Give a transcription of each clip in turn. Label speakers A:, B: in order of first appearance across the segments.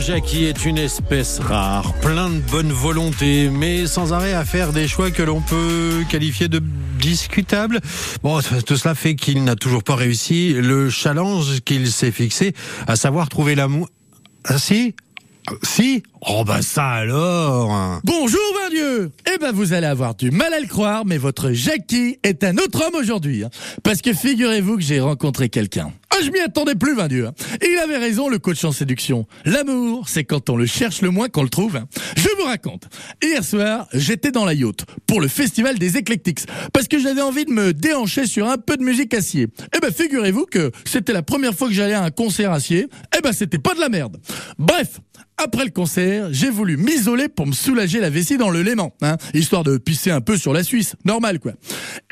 A: Jackie est une espèce rare, plein de bonne volonté, mais sans arrêt à faire des choix que l'on peut qualifier de discutables. Bon, tout cela fait qu'il n'a toujours pas réussi le challenge qu'il s'est fixé, à savoir trouver l'amour. Ah si? Si? Oh bah ça alors
B: Bonjour ben Dieu Eh ben vous allez avoir du mal à le croire, mais votre Jackie est un autre homme aujourd'hui. hein. Parce que figurez-vous que j'ai rencontré quelqu'un. Ah, je m'y attendais plus, Dieu. hein. Et il avait raison, le coach en séduction. L'amour, c'est quand on le cherche le moins qu'on le trouve. hein. Je vous raconte. Hier soir, j'étais dans la yacht pour le festival des Eclectics. Parce que j'avais envie de me déhancher sur un peu de musique acier. Eh ben figurez-vous que c'était la première fois que j'allais à un concert acier. Eh ben c'était pas de la merde. Bref, après le concert, j'ai voulu m'isoler pour me soulager la vessie dans le Léman, hein, histoire de pisser un peu sur la Suisse, normal quoi.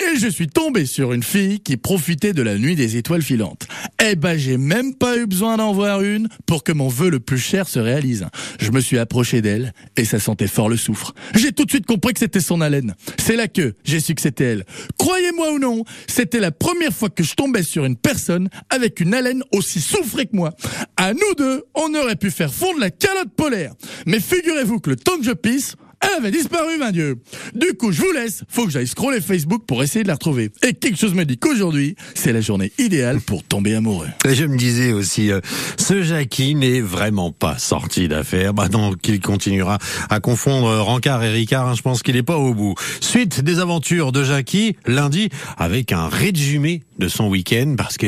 B: Et je suis tombé sur une fille qui profitait de la nuit des étoiles filantes. Eh ben, j'ai même pas eu besoin d'en voir une pour que mon vœu le plus cher se réalise. Je me suis approché d'elle et ça sentait fort le soufre. J'ai tout de suite compris que c'était son haleine. C'est là que j'ai su que c'était elle. Croyez-moi ou non, c'était la première fois que je tombais sur une personne avec une haleine aussi soufrée que moi. À nous deux, on aurait pu faire fondre la calotte polaire. Mais figurez-vous que le temps que je pisse, avait disparu, ben Dieu. Du coup, je vous laisse. Faut que j'aille scroller Facebook pour essayer de la retrouver. Et quelque chose me dit qu'aujourd'hui, c'est la journée idéale pour tomber amoureux.
A: Et je me disais aussi, euh, ce Jackie n'est vraiment pas sorti d'affaire. Bah non, qu'il continuera à confondre Rancard et Ricard, hein, je pense qu'il n'est pas au bout. Suite des aventures de Jackie, lundi, avec un résumé de son week-end, parce que